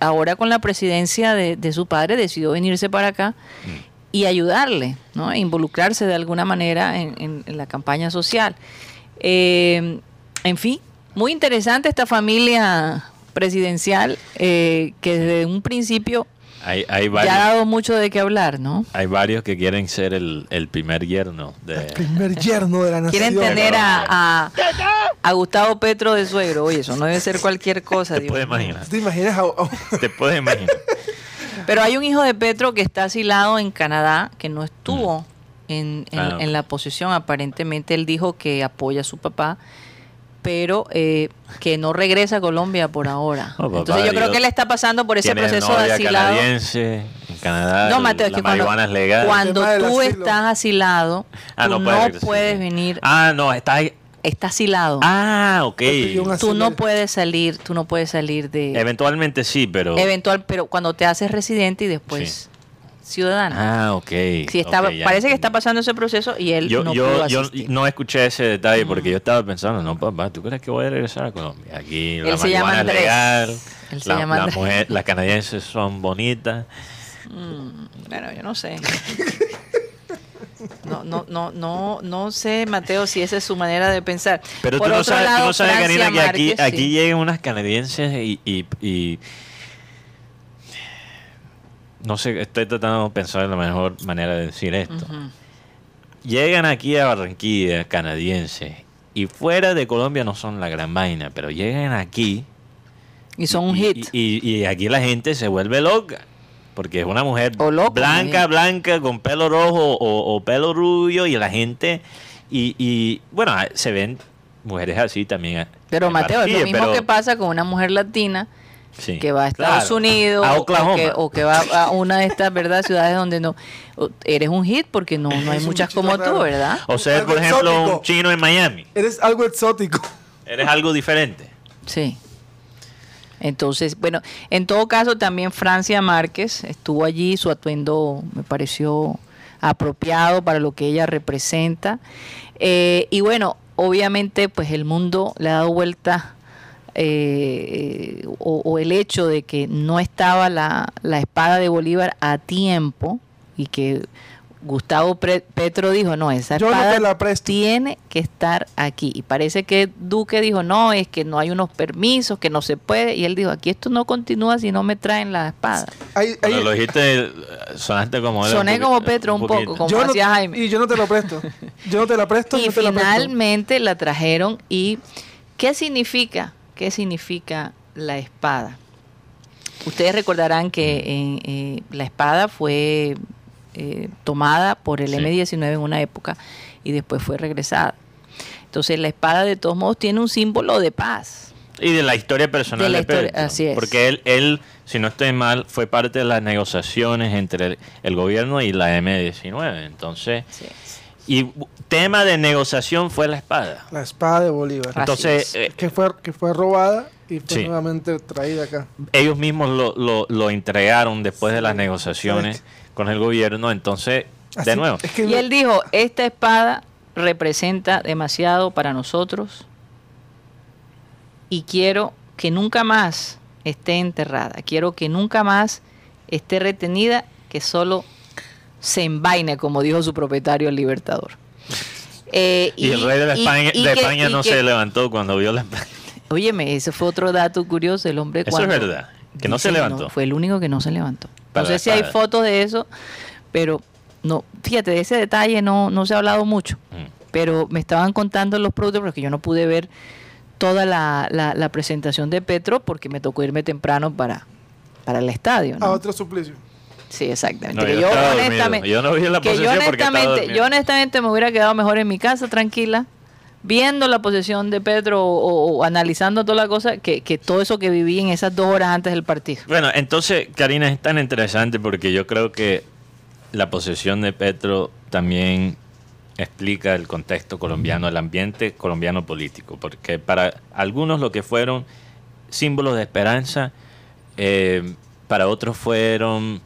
ahora con la presidencia de, de su padre decidió venirse para acá y ayudarle, ¿no? E involucrarse de alguna manera en, en- en la campaña social. Eh, en fin, muy interesante esta familia presidencial eh, que desde un principio Hay, hay, ya varios, ha dado mucho de qué hablar, ¿no? hay varios que quieren ser el, el primer yerno de... primer yerno de la nación. Quieren tener a, a, a Gustavo Petro de suegro. Oye, eso no debe ser cualquier cosa. Te puedes imaginar. ¿Te imaginas? a- a- Te puedes imaginar. Pero hay un hijo de Petro que está asilado en Canadá, que no estuvo en, en- Ah. en la posesión. Aparentemente él dijo que apoya a su papá, pero eh, que no regresa a Colombia por ahora. Oh, papá, Entonces yo creo que él está pasando por ese proceso de asilado. canadiense, en Canadá, No, Mateo, es que cuando, es legal. cuando tú asilo. estás asilado, Ah, tú no no, puedes regresar. puedes venir. Ah, no, está ahí. Está asilado. Ah, ok. tú no puedes salir, tú no puedes salir de Eventualmente sí, pero. eventual, pero cuando te haces residente y después ciudadano. Ah, ok. Sí, estaba, ok, ya parece que está pasando ese proceso y él Yo, no yo, pudo yo no escuché ese detalle porque yo estaba pensando, no, papá, ¿tú crees que voy a regresar a Colombia? Aquí la Él se llama es Andrés. legal, Él se la- llama la Andrés. mujer- las canadienses son bonitas. Bueno, yo no sé. No, no, no, no, no sé, Mateo, si esa es su manera de pensar. Pero Por tú no sabes, tú lado, no sabes Francia Karina, que aquí, aquí sí. llegan unas canadienses y, y- y- No sé, estoy tratando de pensar en la mejor manera de decir esto. Llegan aquí a Barranquilla, canadienses, y fuera de Colombia no son la gran vaina, pero llegan aquí Y son un hit. y- y aquí la gente se vuelve loca. Porque es una mujer loco, blanca, blanca, con pelo rojo o, o pelo rubio y la gente... Y, y, bueno, se ven mujeres así también. Pero en Mateo, es lo mismo pero- que pasa con una mujer latina sí, que va a Estados claro. Unidos A o que, o que va a una de estas verdad ciudades donde no eres un hit porque no, no hay muchas como tú, raro. ¿verdad? O sea, Algo por ejemplo, exótico. un chino en Miami. Eres algo exótico. Eres algo diferente. Sí. Entonces, bueno, en todo caso también Francia Márquez estuvo allí, su atuendo me pareció apropiado para lo que ella representa. Eh, y bueno, obviamente pues el mundo le ha dado vuelta eh, o, o el hecho de que no estaba la, la espada de Bolívar a tiempo y que Gustavo Pre- Petro dijo, no, esa Yo no espada te la tiene que estar aquí. Y parece que Duque dijo, no, es que no hay unos permisos, que no se puede. Y él dijo, aquí esto no continúa si no me traen la espada. Hay- hay- Cuando lo dijiste, sonaste como él. Soné como Petro un poco, como yo no- Jaime. Y yo no te lo presto. Yo no te la presto. y no te la presto. finalmente la trajeron. ¿Y qué significa? ¿Qué significa la espada? Ustedes recordarán que eh, eh, la espada fue eh, tomada por el Sí. M-19 en una época y después fue regresada. Entonces la espada de todos modos tiene un símbolo de paz. Y de la historia personal De de, la historia, Petro. así es. Porque él, él, si no estoy mal, fue parte de las negociaciones entre el, el gobierno y la M19. Entonces, y tema de negociación fue la espada. La espada de Bolívar. Entonces, es. eh, que, fue, que fue robada y fue Sí. nuevamente traída acá. ellos mismos lo, lo, lo entregaron después de las negociaciones. Con el gobierno. Entonces, de nuevo, Es que Y él dijo, esta espada representa demasiado para nosotros y quiero que nunca más esté enterrada, quiero que nunca más esté retenida, que solo se envaine, como dijo su propietario el Libertador. Eh, y, el rey de, la España, y de que- España no que- se levantó cuando vio la espada. Óyeme, ese fue otro dato curioso, el hombre Eso cuando... es verdad, que no se levantó. fue el único que no se levantó. Para no sé si hay fotos de eso, pero no, fíjate, de ese detalle no, no se ha hablado mucho. Mm. Pero me estaban contando los productos porque yo no pude ver toda la, la- la presentación de Petro porque me tocó irme temprano para, para el estadio. ¿no? a otro suplicio. Sí, exactamente. No, yo honestamente, Yo no vi la que yo posesión porque estaba honestamente, yo honestamente me hubiera quedado mejor en mi casa tranquila viendo la posesión de Petro o, o analizando toda la cosa que, que todo eso que viví en esas dos horas antes del partido. Bueno, entonces, Karina, es tan interesante porque yo creo que la posesión de Petro también explica el contexto colombiano, el ambiente colombiano político, porque para algunos lo que fueron símbolos de esperanza, eh, para otros fueron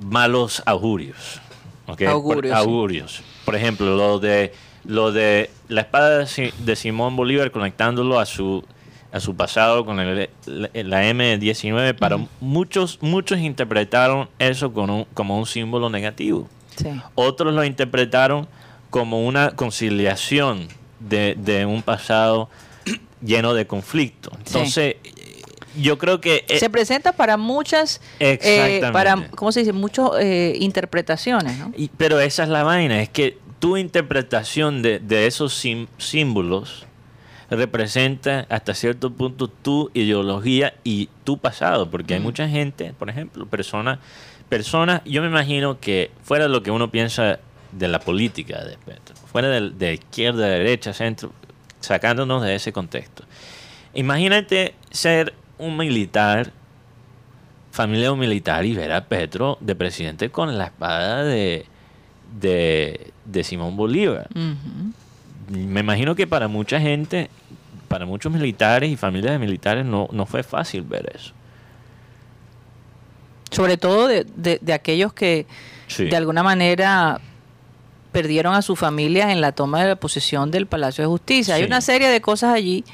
malos augurios. ¿ok? Augurios, Por, augurios. Por ejemplo, lo de lo de la espada de Si- de Simón Bolívar conectándolo a su a su pasado con el- la, la M19 para muchos muchos interpretaron eso con un- como un símbolo negativo Sí. otros lo interpretaron como una conciliación de, de un pasado lleno de conflicto entonces yo creo que eh, Se presenta para muchas, eh, para, ¿cómo se dice? Muchas eh, interpretaciones, ¿no? Y- pero esa es la vaina, es que tu interpretación de, de esos sim- símbolos representa hasta cierto punto tu ideología y tu pasado, porque hay mucha gente, por ejemplo, personas, personas, yo me imagino que fuera de lo que uno piensa de la política de Petro, fuera de, de izquierda, derecha, centro, sacándonos de ese contexto. Imagínate ser un militar, familia de un militar, y ver a Petro de presidente con la espada de, de, de Simón Bolívar. Me imagino que para mucha gente, para muchos militares y familias de militares, no, no fue fácil ver eso. Sobre todo de, de- de aquellos que Sí. de alguna manera perdieron a sus familias en la toma de la posesión del Palacio de Justicia. Hay una serie de cosas allí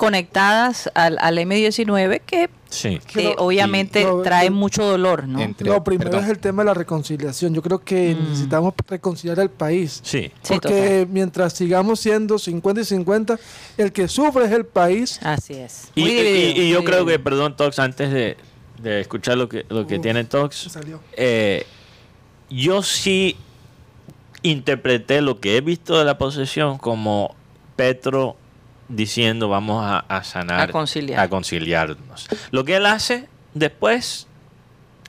conectadas al, al M19 que Sí. Que eh, obviamente el- mucho dolor, ¿no? Entre- Lo primero perdón. es el tema de la reconciliación. Yo creo que Mm. necesitamos reconciliar al país. Sí. Sí, porque mientras sigamos siendo 50 y 50, el que sufre es el país. Así es. Y, Muy y- dividido, y yo creo que, perdón, Tox, antes de, de escuchar lo que, lo que Uf, tiene Tox, salió. eh, yo sí interpreté lo que he visto de la posesión como Petro diciendo vamos a, a sanar, A conciliar. a conciliarnos. Lo que él hace después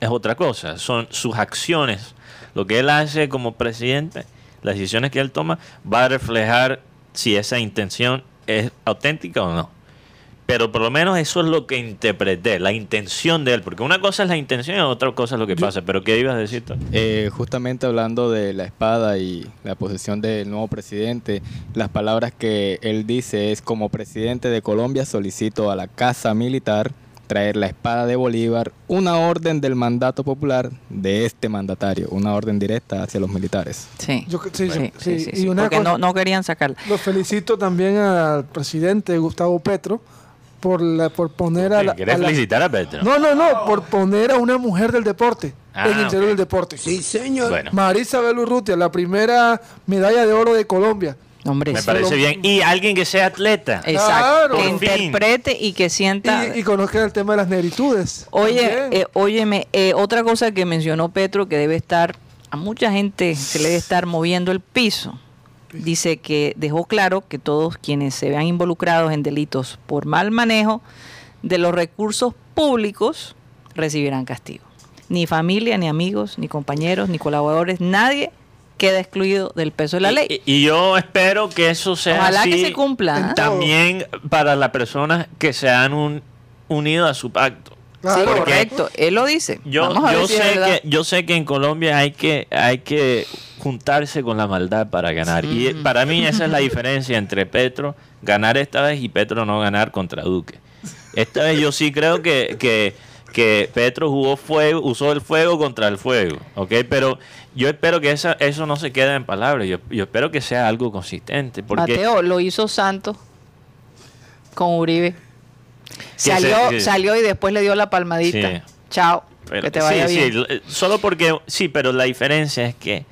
es otra cosa, son sus acciones. Lo que él hace como presidente, las decisiones que él toma, va a reflejar si esa intención es auténtica o no. Pero por lo menos eso es lo que interpreté, la intención de él, porque una cosa es la intención y otra cosa es lo que pasa. Pero ¿qué ibas a decir? tú? Eh, justamente hablando de la espada y la posesión del nuevo presidente, las palabras que él dice es como presidente de Colombia solicito a la Casa Militar traer la espada de Bolívar, una orden del mandato popular de este mandatario, una orden directa hacia los militares. Sí. Yo, sí, Sí, sí, sí, sí, y sí, una porque cosa- no, no querían sacarla. Lo felicito también al presidente Gustavo Petro por la, por poner a la, ¿Quieres a la- felicitar a Petro? No, no, no, por poner a una mujer del deporte Ah, en el interior ok. del deporte. Bueno, Marisa Belurrutia, la primera medalla de oro de Colombia. Hombre, me sí. parece bien. Y alguien que sea atleta. Exacto. Claro. Que interprete y que sienta. Y, y conozcan el tema de las negritudes. Oye, eh, óyeme, eh, otra cosa que mencionó Petro que debe estar, a mucha gente se le debe estar moviendo el piso. Dice que dejó claro que todos quienes se vean involucrados en delitos por mal manejo de los recursos públicos recibirán castigo. Ni familia, ni amigos, ni compañeros, ni colaboradores, nadie queda excluido del peso de la ley. Y, y yo espero que eso sea Ojalá que así se cumpla, todo. también para las personas que se han un- unido a su pacto. Claro. Sí, correcto, él lo dice. Yo, Vamos a yo ver si es sé que yo sé que en Colombia hay que hay que juntarse con la maldad para ganar y eh, para mí esa es la diferencia entre Petro ganar esta vez y Petro no ganar contra Duque. Esta vez yo sí creo que, que, que Petro jugó fuego, usó el fuego contra el fuego, ¿ok? Pero yo espero que esa, eso no se quede en palabras, yo, yo espero que sea algo consistente, porque Mateo, lo hizo Santos con Uribe. Se- Salió, que- salió y después le dio la palmadita. Sí. Chao. Pero- que te vaya sí, bien. sí, l- solo porque sí, pero la diferencia es que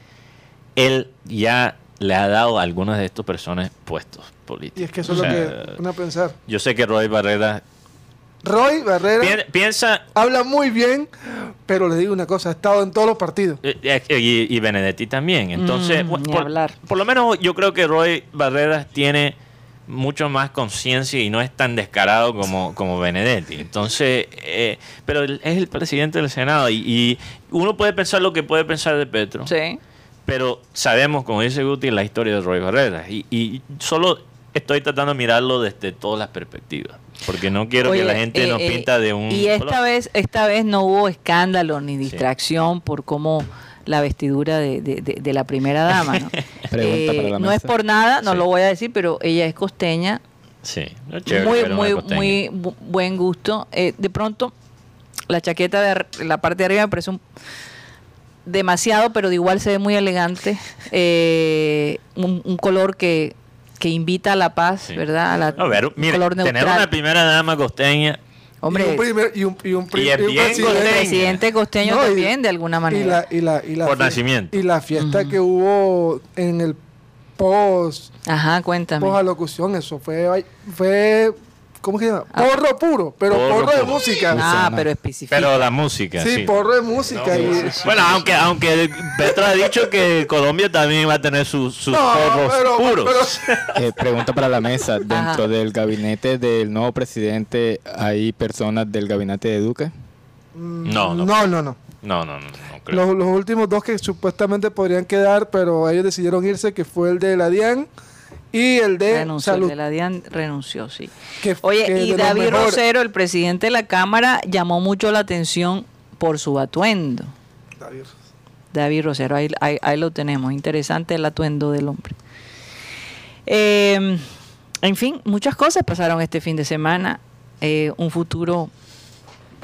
él ya le ha dado a algunas de estas personas puestos políticos. Y es que eso es lo que a pensar. Yo sé que Roy Barrera Roy Barrera pi- piensa habla muy bien, pero le digo una cosa, ha estado en todos los partidos. eh, eh, y, y Benedetti también. Entonces, Mm, por, hablar. por lo menos yo creo que Roy Barreras tiene mucho más conciencia y no es tan descarado como, como Benedetti. Entonces, eh, pero es el presidente del Senado y, y uno puede pensar lo que puede pensar de Petro. Sí. Pero sabemos, como dice Guti, la historia de Roy Barreras. Y, y solo estoy tratando de mirarlo desde todas las perspectivas. Porque no quiero Oye, que la gente eh, nos eh, pinta de un... Y esta color. vez, esta vez no hubo escándalo ni distracción por cómo la vestidura de, de- de- de la primera dama. ¿no? Pregunta Eh, para la no es por nada, no Sí. lo voy a decir, pero ella es costeña, Sí, no es chévere muy, muy, costeña. muy bu- buen gusto. Eh, de pronto, la chaqueta de ar- la parte de arriba me parece un demasiado, pero de igual se ve muy elegante. Eh, un, un color que, que invita a la paz, Sí. ¿verdad? A la- A ver, mire, color tener una primera dama costeña Hombre, y un primer y un, y un, Y un presidente. costeño. presidente costeño No, y- también, de alguna y manera. la, y la, y la Por fie- nacimiento. Y la fiesta que hubo en el post, Ajá, cuéntame. post alocución, eso fue, fue ¿cómo se llama? Ah. Porro puro, pero Porro porro, de puro. música. Ah, pero especifica. Pero la música, sí, sí. porro de música. No, y- Bueno, aunque aunque Petro ha dicho que Colombia también va a tener sus, sus No, porros pero- puros. pero- Eh, pregunta para la mesa. Ajá. Dentro del gabinete del nuevo presidente, ¿hay personas del gabinete de Duque? No, no, no, no, no. no, no, no, no creo. Los, los últimos dos que supuestamente podrían quedar, pero ellos decidieron irse, que fue el de la DIAN Y el de renunció, el salud. de la DIAN renunció, sí. que- Oye, que y David Rosero, el presidente de la Cámara, llamó mucho la atención por su atuendo. David. David Rosero, ahí, ahí- ahí lo tenemos. Interesante el atuendo del hombre. Eh, en fin, muchas cosas pasaron este fin de semana. Eh, un futuro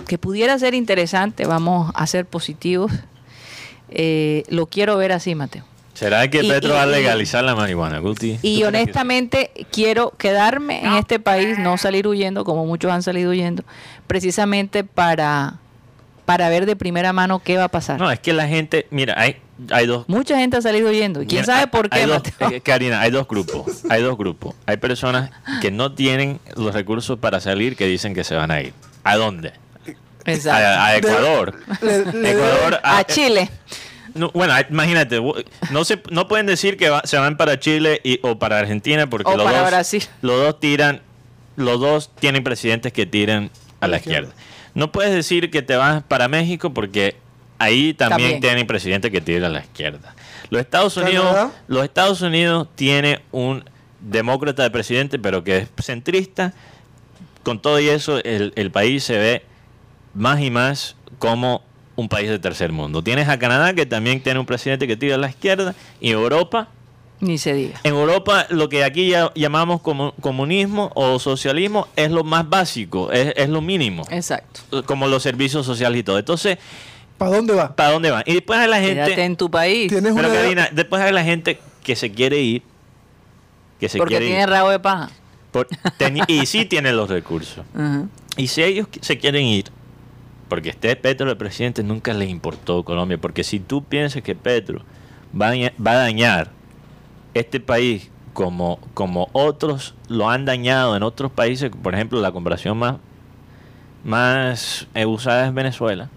que pudiera ser interesante. Vamos a ser positivos. Eh, lo quiero ver así, Mateo. ¿Será que Y- Petro y- va a y- legalizar la marihuana, Guti? ¿Tú Y honestamente quiero quedarme en este país, no salir huyendo como muchos han salido huyendo, precisamente para, para ver de primera mano qué va a pasar. No, es que la gente, mira, hay, hay dos. Mucha gente ha salido huyendo. ¿Y quién mira, sabe por hay qué? dos- eh, Karina, hay dos grupos. Hay dos grupos. Hay personas que no tienen los recursos para salir que dicen que se van a ir. ¿A dónde? Exacto. A, a Ecuador. Le- le- Ecuador. A Chile. No, bueno, hay- imagínate, no se no pueden decir que va- se van para Chile y, o para Argentina porque O los para dos Brasil. los dos tiran, los dos tienen presidentes que tiran a la izquierda. No puedes decir que te vas para México porque ahí también, También. tienen presidentes que tiran a la izquierda. Los Estados Unidos, los Estados Unidos tiene un demócrata de presidente, pero que es centrista. Con todo y eso, el, el país se ve más y más como un país de tercer mundo. Tienes a Canadá, que también tiene un presidente que tira a la izquierda, y Europa. Ni se diga. En Europa, lo que aquí ya llamamos como comunismo o socialismo es lo más básico, es, es lo mínimo, Exacto. como los servicios sociales y todo. Entonces, ¿Para dónde va? ¿para dónde van? Y después hay la Quédate gente, en tu país. Tienes pero una Karina, después hay la gente que se quiere ir, que se Porque quiere tiene ir, rabo de paja. por- y sí tiene los recursos. Y si ellos se quieren ir, porque esté Petro el presidente, nunca les importó Colombia. Porque si tú piensas que Petro va a, dañar este país como, como otros lo han dañado en otros países, por ejemplo, la comparación más, más usada es Venezuela.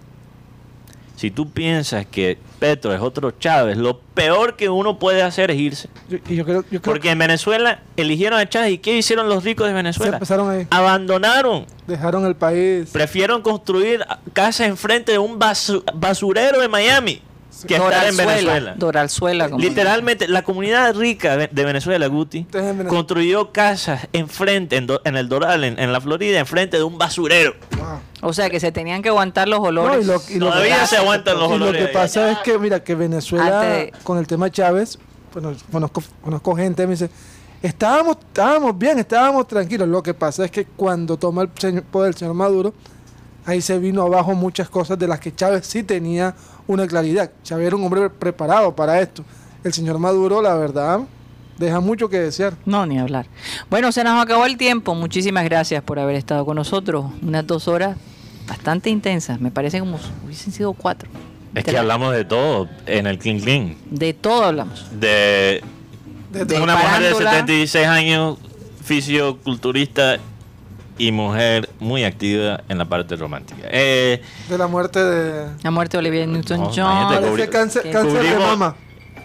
Si tú piensas que Petro es otro Chávez, lo peor que uno puede hacer es irse. Yo, y yo creo, yo creo Porque en Venezuela eligieron a Chávez. ¿Y qué hicieron los ricos de Venezuela? empezaron ahí. Abandonaron Dejaron el país. Prefieren construir casas enfrente de un basu- basurero de Miami que estar en Venezuela. Doralzuela. como- Literalmente, la comunidad rica de Venezuela, Guti, construyó casas enfrente, en, Do- en el Doral, en, en la Florida, enfrente de un basurero. Wow. O sea que se tenían que aguantar los No, olores. y lo, y lo Todavía que, se aguantan los y lo olores. que ahí. pasa es que, mira, que Venezuela, de- con el tema Chávez, bueno, conozco, conozco gente, me dice, estábamos, estábamos bien, estábamos tranquilos. Lo que pasa es que cuando toma el señor- poder el señor Maduro, ahí se vino abajo muchas cosas de las que Chávez sí tenía una claridad. Chávez era un hombre preparado para esto. El señor Maduro, la verdad, deja mucho que desear. No, ni hablar. Bueno, se nos acabó el tiempo. Muchísimas gracias por haber estado con nosotros. Unas dos horas bastante intensas. Me parece como si hubiesen sido cuatro. Es que hablamos de todo en el Clean Clean. De todo hablamos. De, De De una mujer de farándula. 76 años, fisioculturista y mujer muy activa en la parte romántica. Eh, De la muerte de... La muerte de Olivia No, Newton-John. Parece cubri- cáncer, cáncer de mama.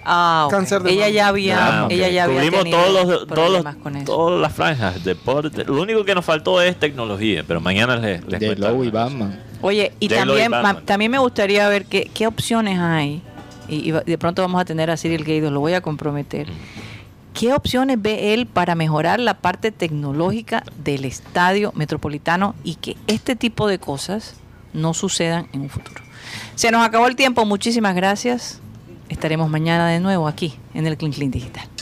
Ah, ok. Cáncer de ella mama. ya había, Ah, ok. ella ya había Cubrimos tenido todos los, todos los- problemas con eso. todas las franjas, deporte. Lo único que nos faltó es tecnología, pero mañana les, les De cuento Lowe y. Batman. Oye, y y también, Batman. ma- también me gustaría ver qué, qué opciones hay. Y, y de pronto vamos a tener a Cyril Gaydos, lo voy a comprometer. ¿Qué opciones ve él para mejorar la parte tecnológica del estadio metropolitano y que este tipo de cosas no sucedan en un futuro? Se nos acabó el tiempo, muchísimas gracias. Estaremos mañana de nuevo aquí en el Clean Clean Digital.